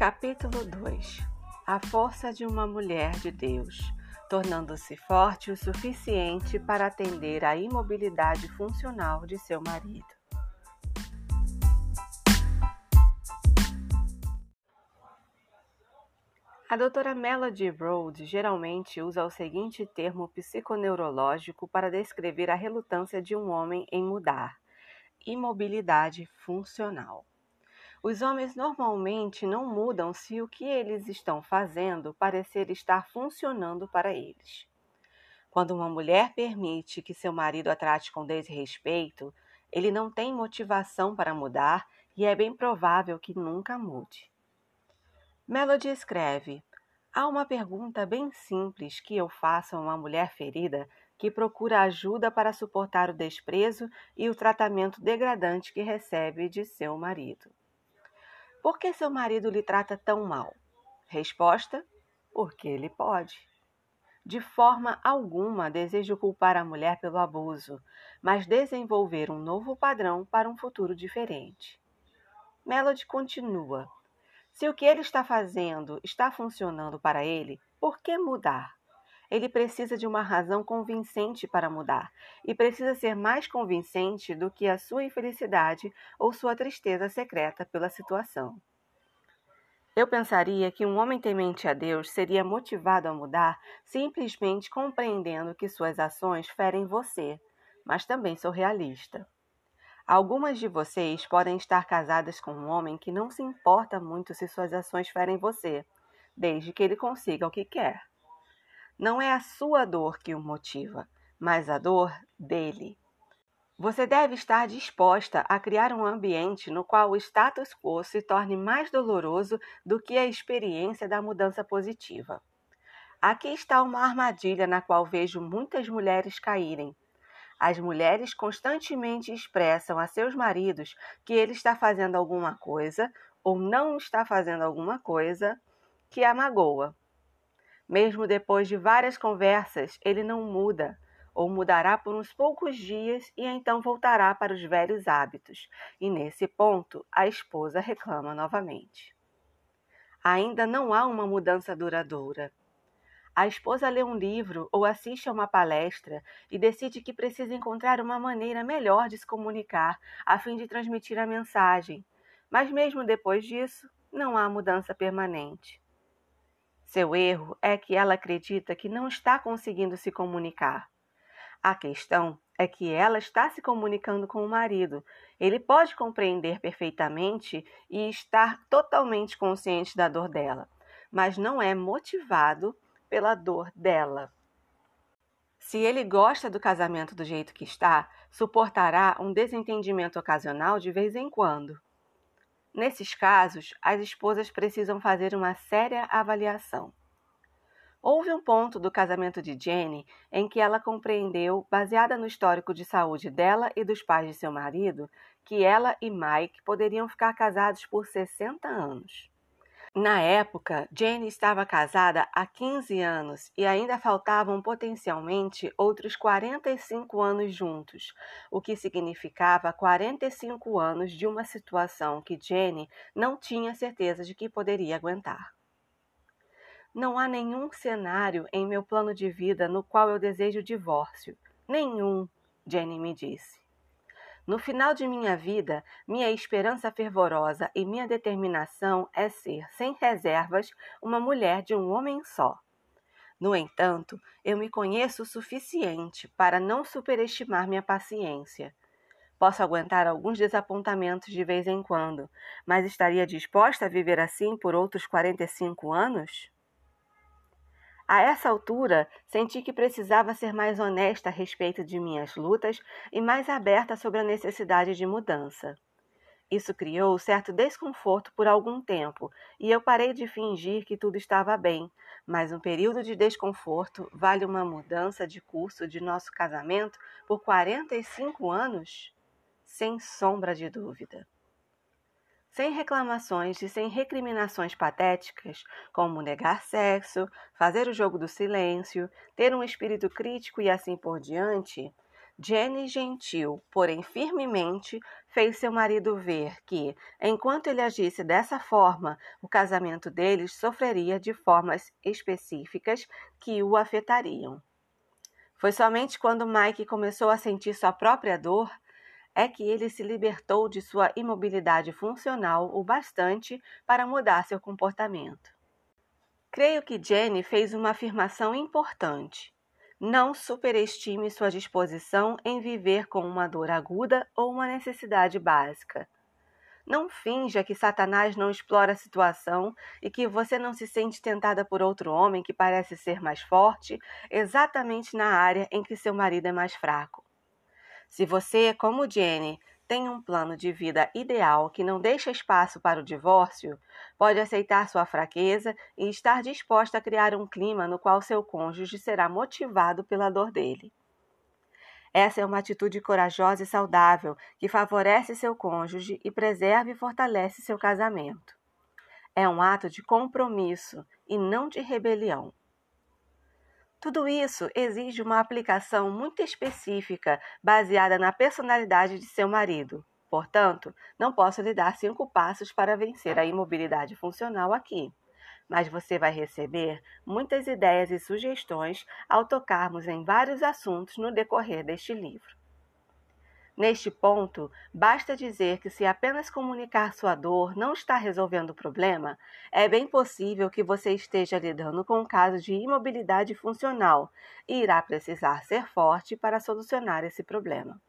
Capítulo 2 A força de uma mulher de Deus, tornando-se forte o suficiente para atender à imobilidade funcional de seu marido. A doutora Melody Rhodes geralmente usa o seguinte termo psiconeurológico para descrever a relutância de um homem em mudar: imobilidade funcional. Os homens normalmente não mudam se o que eles estão fazendo parecer estar funcionando para eles. Quando uma mulher permite que seu marido a trate com desrespeito, ele não tem motivação para mudar e é bem provável que nunca mude. Melody escreve: Há uma pergunta bem simples que eu faço a uma mulher ferida que procura ajuda para suportar o desprezo e o tratamento degradante que recebe de seu marido. Por que seu marido lhe trata tão mal? Resposta: porque ele pode. De forma alguma desejo culpar a mulher pelo abuso, mas desenvolver um novo padrão para um futuro diferente. Melody continua: Se o que ele está fazendo está funcionando para ele, por que mudar? Ele precisa de uma razão convincente para mudar, e precisa ser mais convincente do que a sua infelicidade ou sua tristeza secreta pela situação. Eu pensaria que um homem temente a Deus seria motivado a mudar simplesmente compreendendo que suas ações ferem você, mas também sou realista. Algumas de vocês podem estar casadas com um homem que não se importa muito se suas ações ferem você, desde que ele consiga o que quer. Não é a sua dor que o motiva, mas a dor dele. Você deve estar disposta a criar um ambiente no qual o status quo se torne mais doloroso do que a experiência da mudança positiva. Aqui está uma armadilha na qual vejo muitas mulheres caírem. As mulheres constantemente expressam a seus maridos que ele está fazendo alguma coisa ou não está fazendo alguma coisa que a magoa. Mesmo depois de várias conversas, ele não muda, ou mudará por uns poucos dias e então voltará para os velhos hábitos. E nesse ponto, a esposa reclama novamente. Ainda não há uma mudança duradoura. A esposa lê um livro ou assiste a uma palestra e decide que precisa encontrar uma maneira melhor de se comunicar a fim de transmitir a mensagem. Mas mesmo depois disso, não há mudança permanente. Seu erro é que ela acredita que não está conseguindo se comunicar. A questão é que ela está se comunicando com o marido. Ele pode compreender perfeitamente e estar totalmente consciente da dor dela, mas não é motivado pela dor dela. Se ele gosta do casamento do jeito que está, suportará um desentendimento ocasional de vez em quando. Nesses casos, as esposas precisam fazer uma séria avaliação. Houve um ponto do casamento de Jenny em que ela compreendeu, baseada no histórico de saúde dela e dos pais de seu marido, que ela e Mike poderiam ficar casados por 60 anos. Na época, Jenny estava casada há 15 anos e ainda faltavam potencialmente outros 45 anos juntos, o que significava 45 anos de uma situação que Jenny não tinha certeza de que poderia aguentar. Não há nenhum cenário em meu plano de vida no qual eu desejo divórcio. Nenhum, Jenny me disse. No final de minha vida, minha esperança fervorosa e minha determinação é ser, sem reservas, uma mulher de um homem só. No entanto, eu me conheço o suficiente para não superestimar minha paciência. Posso aguentar alguns desapontamentos de vez em quando, mas estaria disposta a viver assim por outros 45 anos? A essa altura, senti que precisava ser mais honesta a respeito de minhas lutas e mais aberta sobre a necessidade de mudança. Isso criou certo desconforto por algum tempo e eu parei de fingir que tudo estava bem, mas um período de desconforto vale uma mudança de curso de nosso casamento por 45 anos? Sem sombra de dúvida sem reclamações e sem recriminações patéticas, como negar sexo, fazer o jogo do silêncio, ter um espírito crítico e assim por diante, Jenny gentil, porém firmemente, fez seu marido ver que, enquanto ele agisse dessa forma, o casamento deles sofreria de formas específicas que o afetariam. Foi somente quando Mike começou a sentir sua própria dor é que ele se libertou de sua imobilidade funcional o bastante para mudar seu comportamento. Creio que Jenny fez uma afirmação importante. Não superestime sua disposição em viver com uma dor aguda ou uma necessidade básica. Não finja que Satanás não explora a situação e que você não se sente tentada por outro homem que parece ser mais forte, exatamente na área em que seu marido é mais fraco. Se você, como Jenny, tem um plano de vida ideal que não deixa espaço para o divórcio, pode aceitar sua fraqueza e estar disposta a criar um clima no qual seu cônjuge será motivado pela dor dele. Essa é uma atitude corajosa e saudável que favorece seu cônjuge e preserva e fortalece seu casamento. É um ato de compromisso e não de rebelião. Tudo isso exige uma aplicação muito específica, baseada na personalidade de seu marido. Portanto, não posso lhe dar cinco passos para vencer a imobilidade funcional aqui. Mas você vai receber muitas ideias e sugestões ao tocarmos em vários assuntos no decorrer deste livro. Neste ponto, basta dizer que se apenas comunicar sua dor não está resolvendo o problema, é bem possível que você esteja lidando com um caso de imobilidade funcional e irá precisar ser forte para solucionar esse problema.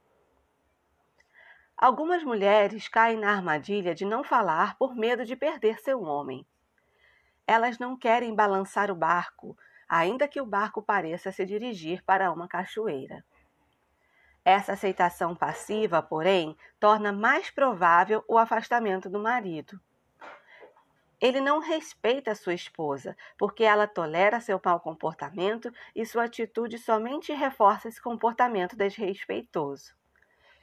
Algumas mulheres caem na armadilha de não falar por medo de perder seu homem. Elas não querem balançar o barco, ainda que o barco pareça se dirigir para uma cachoeira. Essa aceitação passiva, porém, torna mais provável o afastamento do marido. Ele não respeita sua esposa, porque ela tolera seu mau comportamento e sua atitude somente reforça esse comportamento desrespeitoso.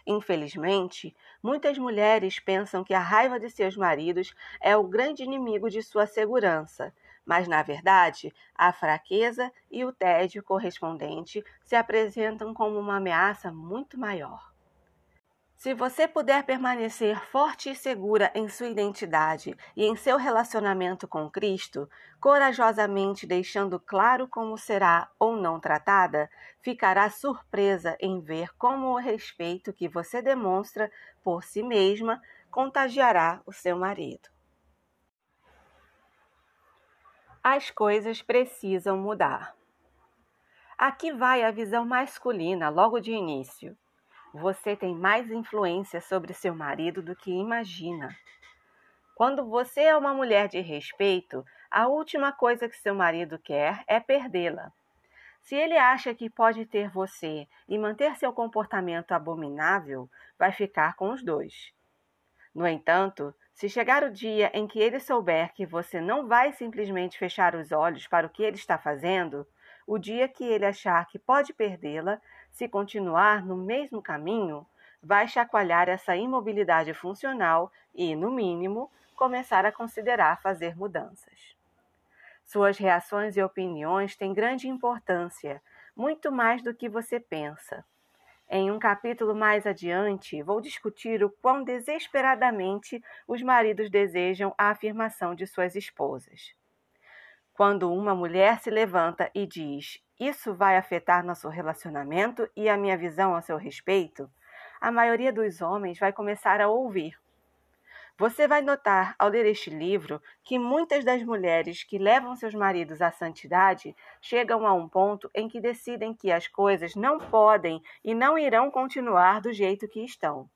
Infelizmente, muitas mulheres pensam que a raiva de seus maridos é o grande inimigo de sua segurança mas na verdade, a fraqueza e o tédio correspondente se apresentam como uma ameaça muito maior. Se você puder permanecer forte e segura em sua identidade e em seu relacionamento com Cristo, corajosamente deixando claro como será ou não tratada, ficará surpresa em ver como o respeito que você demonstra por si mesma contagiará o seu marido. As coisas precisam mudar. Aqui vai a visão masculina logo de início. Você tem mais influência sobre seu marido do que imagina. Quando você é uma mulher de respeito, a última coisa que seu marido quer é perdê-la. Se ele acha que pode ter você e manter seu comportamento abominável, vai ficar com os dois. No entanto, se chegar o dia em que ele souber que você não vai simplesmente fechar os olhos para o que ele está fazendo, o dia que ele achar que pode perdê-la, se continuar no mesmo caminho, vai chacoalhar essa imobilidade funcional e, no mínimo, começar a considerar fazer mudanças. Suas reações e opiniões têm grande importância, muito mais do que você pensa. Em um capítulo mais adiante, vou discutir o quão desesperadamente os maridos desejam a afirmação de suas esposas. Quando uma mulher se levanta e diz: Isso vai afetar nosso relacionamento e a minha visão a seu respeito, a maioria dos homens vai começar a ouvir você vai notar, ao ler este livro, que muitas das mulheres que levam seus maridos à santidade chegam a um ponto em que decidem que as coisas não podem e não irão continuar do jeito que estão.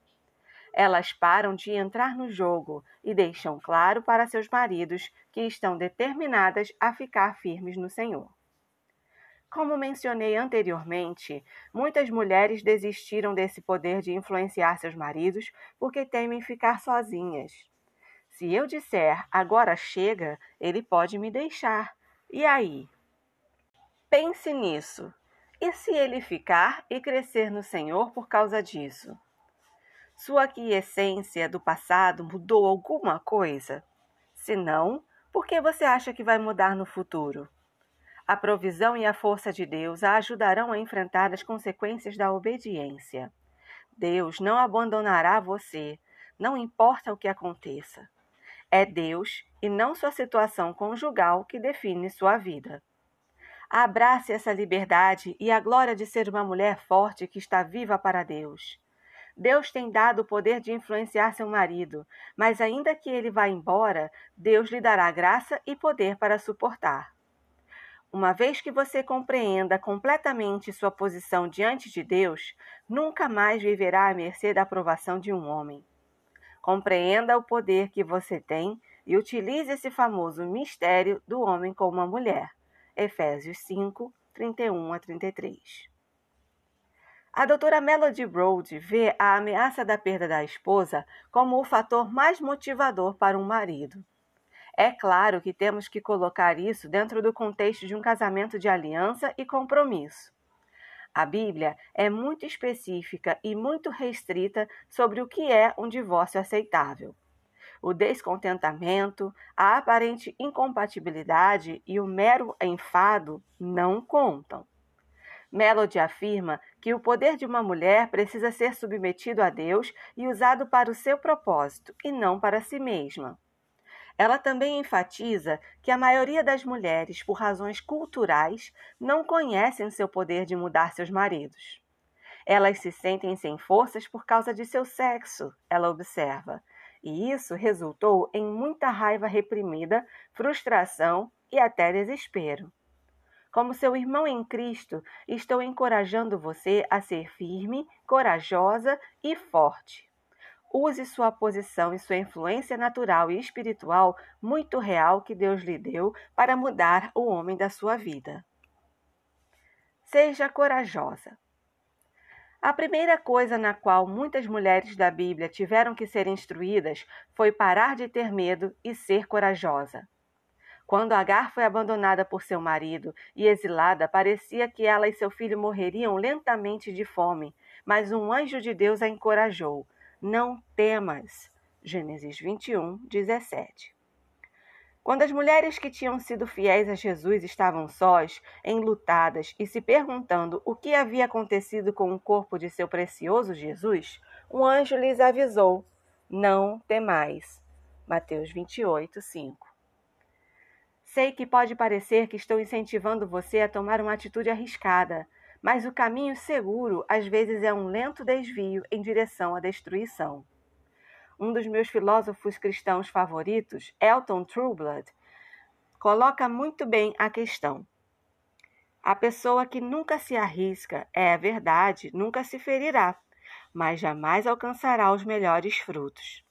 Elas param de entrar no jogo e deixam claro para seus maridos que estão determinadas a ficar firmes no Senhor. Como mencionei anteriormente, muitas mulheres desistiram desse poder de influenciar seus maridos porque temem ficar sozinhas. Se eu disser agora chega, ele pode me deixar. E aí? Pense nisso. E se ele ficar e crescer no Senhor por causa disso? Sua quiescência do passado mudou alguma coisa? Se não, por que você acha que vai mudar no futuro? A provisão e a força de Deus a ajudarão a enfrentar as consequências da obediência. Deus não abandonará você, não importa o que aconteça. É Deus e não sua situação conjugal que define sua vida. Abrace essa liberdade e a glória de ser uma mulher forte que está viva para Deus. Deus tem dado o poder de influenciar seu marido, mas ainda que ele vá embora, Deus lhe dará graça e poder para suportar. Uma vez que você compreenda completamente sua posição diante de Deus, nunca mais viverá à mercê da aprovação de um homem. Compreenda o poder que você tem e utilize esse famoso mistério do homem com uma mulher. Efésios 5, 31 a 33. A doutora Melody Broad vê a ameaça da perda da esposa como o fator mais motivador para um marido. É claro que temos que colocar isso dentro do contexto de um casamento de aliança e compromisso. A Bíblia é muito específica e muito restrita sobre o que é um divórcio aceitável. O descontentamento, a aparente incompatibilidade e o mero enfado não contam. Melody afirma que o poder de uma mulher precisa ser submetido a Deus e usado para o seu propósito, e não para si mesma. Ela também enfatiza que a maioria das mulheres, por razões culturais, não conhecem seu poder de mudar seus maridos. Elas se sentem sem forças por causa de seu sexo, ela observa, e isso resultou em muita raiva reprimida, frustração e até desespero. Como seu irmão em Cristo, estou encorajando você a ser firme, corajosa e forte. Use sua posição e sua influência natural e espiritual muito real que Deus lhe deu para mudar o homem da sua vida. Seja corajosa. A primeira coisa na qual muitas mulheres da Bíblia tiveram que ser instruídas foi parar de ter medo e ser corajosa. Quando Agar foi abandonada por seu marido e exilada, parecia que ela e seu filho morreriam lentamente de fome, mas um anjo de Deus a encorajou: Não temas. Gênesis 21, 17. Quando as mulheres que tinham sido fiéis a Jesus estavam sós, enlutadas e se perguntando o que havia acontecido com o corpo de seu precioso Jesus, um anjo lhes avisou: Não temais. Mateus 28, 5. Sei que pode parecer que estou incentivando você a tomar uma atitude arriscada, mas o caminho seguro às vezes é um lento desvio em direção à destruição. Um dos meus filósofos cristãos favoritos, Elton Trueblood, coloca muito bem a questão. A pessoa que nunca se arrisca, é verdade, nunca se ferirá, mas jamais alcançará os melhores frutos.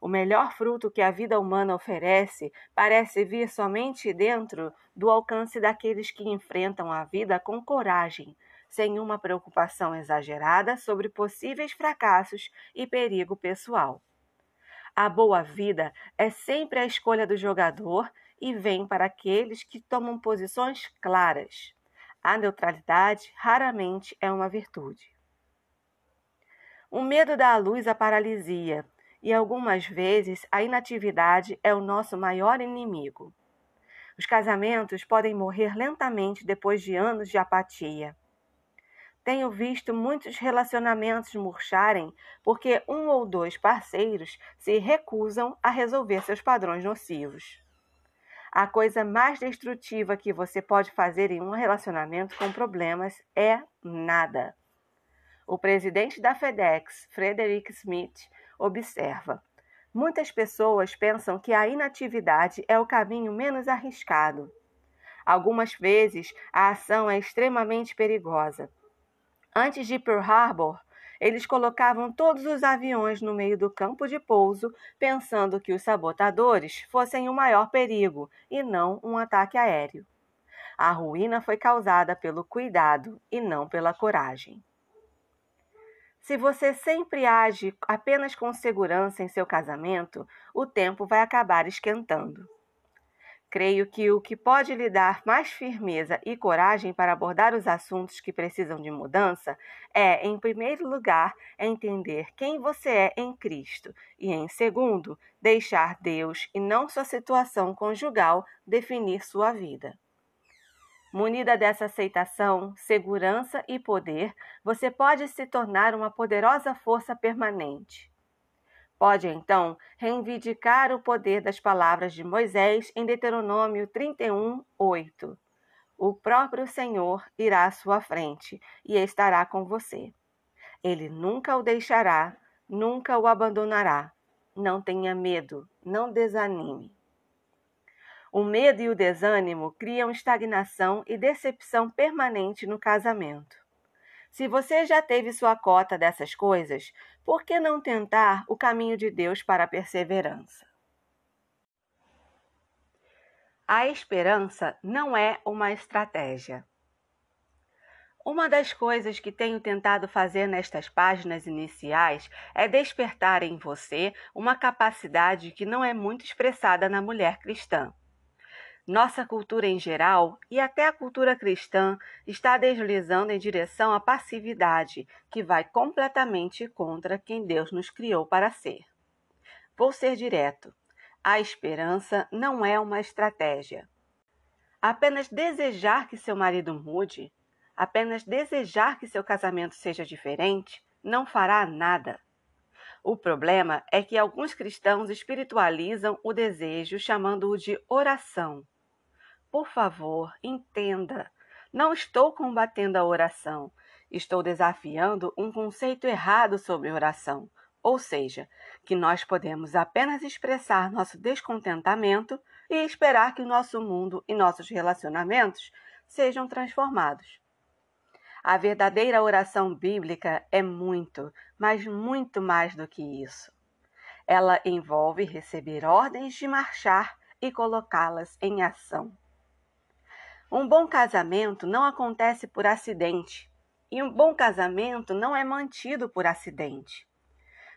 O melhor fruto que a vida humana oferece parece vir somente dentro do alcance daqueles que enfrentam a vida com coragem, sem uma preocupação exagerada sobre possíveis fracassos e perigo pessoal. A boa vida é sempre a escolha do jogador e vem para aqueles que tomam posições claras. A neutralidade raramente é uma virtude. O medo à luz a paralisia, e algumas vezes a inatividade é o nosso maior inimigo. Os casamentos podem morrer lentamente depois de anos de apatia. Tenho visto muitos relacionamentos murcharem porque um ou dois parceiros se recusam a resolver seus padrões nocivos. A coisa mais destrutiva que você pode fazer em um relacionamento com problemas é nada. O presidente da FedEx, Frederick Smith, observa: muitas pessoas pensam que a inatividade é o caminho menos arriscado. Algumas vezes a ação é extremamente perigosa. Antes de Pearl Harbor, eles colocavam todos os aviões no meio do campo de pouso, pensando que os sabotadores fossem o maior perigo e não um ataque aéreo. A ruína foi causada pelo cuidado e não pela coragem. Se você sempre age apenas com segurança em seu casamento, o tempo vai acabar esquentando. Creio que o que pode lhe dar mais firmeza e coragem para abordar os assuntos que precisam de mudança é, em primeiro lugar, entender quem você é em Cristo e, em segundo, deixar Deus e não sua situação conjugal definir sua vida. Munida dessa aceitação, segurança e poder, você pode se tornar uma poderosa força permanente. Pode então reivindicar o poder das palavras de Moisés em Deuteronômio 31, 8. O próprio Senhor irá à sua frente e estará com você. Ele nunca o deixará, nunca o abandonará. Não tenha medo, não desanime. O medo e o desânimo criam estagnação e decepção permanente no casamento. Se você já teve sua cota dessas coisas, por que não tentar o caminho de Deus para a perseverança? A esperança não é uma estratégia. Uma das coisas que tenho tentado fazer nestas páginas iniciais é despertar em você uma capacidade que não é muito expressada na mulher cristã. Nossa cultura em geral, e até a cultura cristã, está deslizando em direção à passividade, que vai completamente contra quem Deus nos criou para ser. Vou ser direto. A esperança não é uma estratégia. Apenas desejar que seu marido mude, apenas desejar que seu casamento seja diferente, não fará nada. O problema é que alguns cristãos espiritualizam o desejo chamando-o de oração. Por favor, entenda. Não estou combatendo a oração. Estou desafiando um conceito errado sobre oração. Ou seja, que nós podemos apenas expressar nosso descontentamento e esperar que o nosso mundo e nossos relacionamentos sejam transformados. A verdadeira oração bíblica é muito, mas muito mais do que isso. Ela envolve receber ordens de marchar e colocá-las em ação. Um bom casamento não acontece por acidente, e um bom casamento não é mantido por acidente.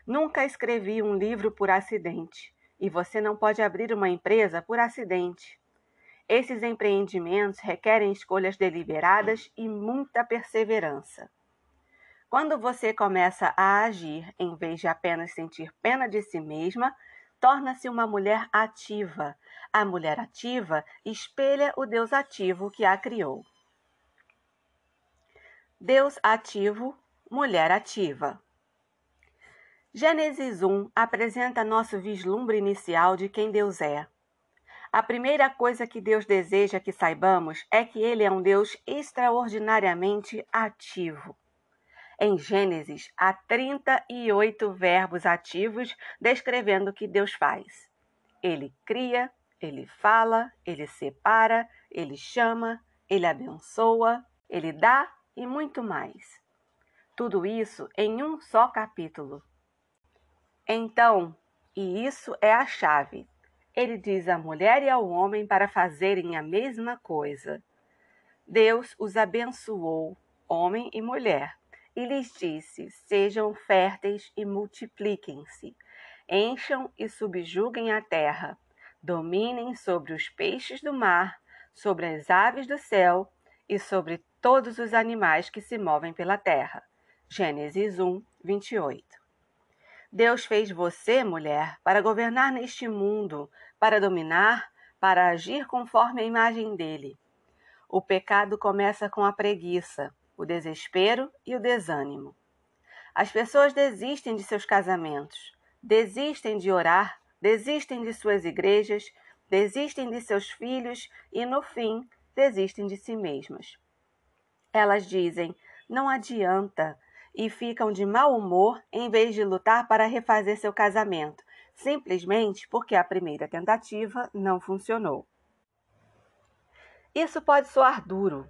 Nunca escrevi um livro por acidente, e você não pode abrir uma empresa por acidente. Esses empreendimentos requerem escolhas deliberadas e muita perseverança. Quando você começa a agir em vez de apenas sentir pena de si mesma, torna-se uma mulher ativa. A mulher ativa espelha o Deus ativo que a criou. Deus ativo, mulher ativa. Gênesis 1 apresenta nosso vislumbre inicial de quem Deus é. A primeira coisa que Deus deseja que saibamos é que Ele é um Deus extraordinariamente ativo. Em Gênesis, há 38 verbos ativos descrevendo o que Deus faz. Ele cria, ele fala, ele separa, ele chama, ele abençoa, ele dá e muito mais. Tudo isso em um só capítulo. Então, e isso é a chave, ele diz à mulher e ao homem para fazerem a mesma coisa. Deus os abençoou, homem e mulher e lhes disse: Sejam férteis e multipliquem-se, encham e subjuguem a terra, dominem sobre os peixes do mar, sobre as aves do céu e sobre todos os animais que se movem pela terra. Gênesis 1, 28. Deus fez você, mulher, para governar neste mundo, para dominar, para agir conforme a imagem dele. O pecado começa com a preguiça, o desespero e o desânimo. As pessoas desistem de seus casamentos, desistem de orar, desistem de suas igrejas, desistem de seus filhos e, no fim, desistem de si mesmas. Elas dizem: não adianta, e ficam de mau humor em vez de lutar para refazer seu casamento, simplesmente porque a primeira tentativa não funcionou. Isso pode soar duro,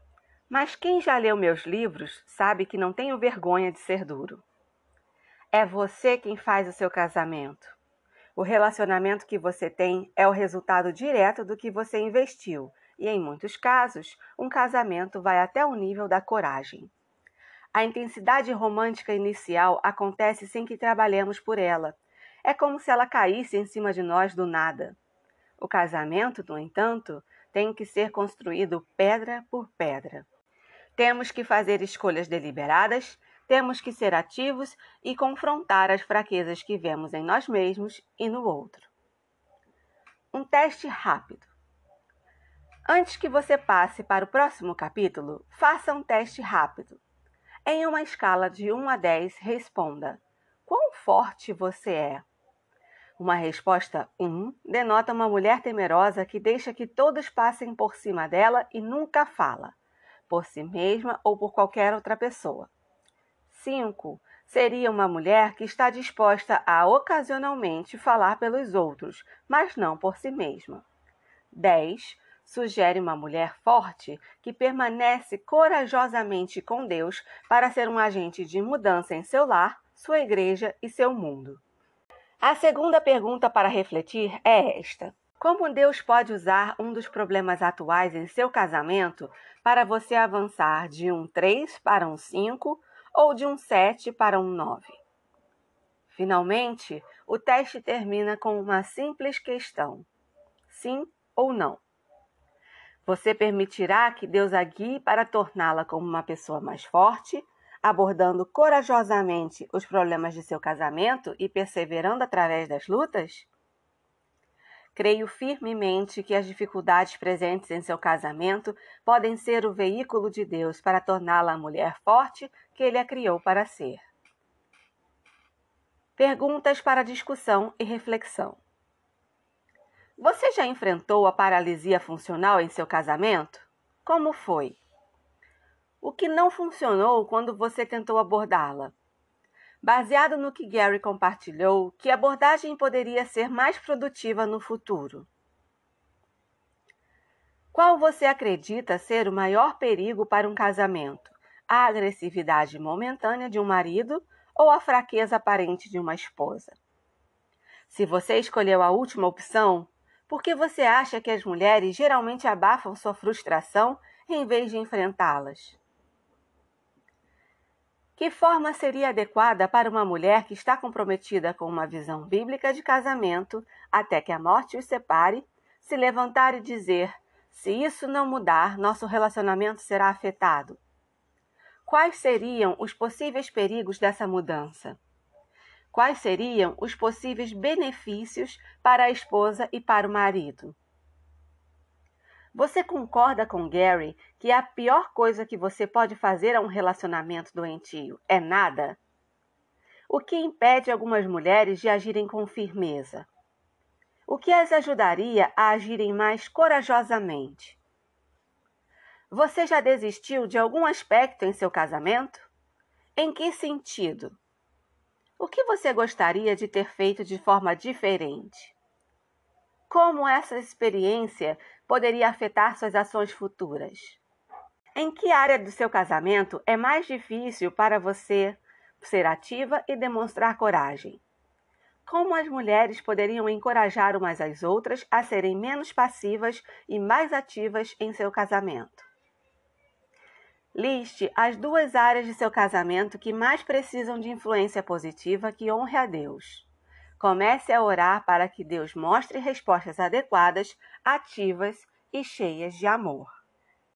mas quem já leu meus livros sabe que não tenho vergonha de ser duro. É você quem faz o seu casamento. O relacionamento que você tem é o resultado direto do que você investiu, e em muitos casos, um casamento vai até o nível da coragem. A intensidade romântica inicial acontece sem que trabalhemos por ela. É como se ela caísse em cima de nós do nada. O casamento, no entanto, tem que ser construído pedra por pedra. Temos que fazer escolhas deliberadas, temos que ser ativos e confrontar as fraquezas que vemos em nós mesmos e no outro. Um teste rápido. Antes que você passe para o próximo capítulo, faça um teste rápido. Em uma escala de 1 a 10, responda: Quão forte você é? Uma resposta 1 denota uma mulher temerosa que deixa que todos passem por cima dela e nunca fala, por si mesma ou por qualquer outra pessoa. 5 seria uma mulher que está disposta a ocasionalmente falar pelos outros, mas não por si mesma. 10 sugere uma mulher forte que permanece corajosamente com Deus para ser um agente de mudança em seu lar, sua igreja e seu mundo. A segunda pergunta para refletir é esta: Como Deus pode usar um dos problemas atuais em seu casamento para você avançar de um 3 para um 5 ou de um 7 para um 9? Finalmente, o teste termina com uma simples questão: sim ou não? Você permitirá que Deus a guie para torná-la como uma pessoa mais forte, abordando corajosamente os problemas de seu casamento e perseverando através das lutas? Creio firmemente que as dificuldades presentes em seu casamento podem ser o veículo de Deus para torná-la a mulher forte que ele a criou para ser. Perguntas para discussão e reflexão. Você já enfrentou a paralisia funcional em seu casamento? Como foi? O que não funcionou quando você tentou abordá-la? Baseado no que Gary compartilhou, que abordagem poderia ser mais produtiva no futuro? Qual você acredita ser o maior perigo para um casamento? A agressividade momentânea de um marido ou a fraqueza aparente de uma esposa? Se você escolheu a última opção, por que você acha que as mulheres geralmente abafam sua frustração em vez de enfrentá-las? Que forma seria adequada para uma mulher que está comprometida com uma visão bíblica de casamento até que a morte os separe, se levantar e dizer: se isso não mudar, nosso relacionamento será afetado? Quais seriam os possíveis perigos dessa mudança? Quais seriam os possíveis benefícios para a esposa e para o marido? Você concorda com Gary que a pior coisa que você pode fazer a um relacionamento doentio é nada? O que impede algumas mulheres de agirem com firmeza? O que as ajudaria a agirem mais corajosamente? Você já desistiu de algum aspecto em seu casamento? Em que sentido? O que você gostaria de ter feito de forma diferente? Como essa experiência poderia afetar suas ações futuras? Em que área do seu casamento é mais difícil para você ser ativa e demonstrar coragem? Como as mulheres poderiam encorajar umas às outras a serem menos passivas e mais ativas em seu casamento? Liste as duas áreas de seu casamento que mais precisam de influência positiva que honre a Deus. Comece a orar para que Deus mostre respostas adequadas, ativas e cheias de amor.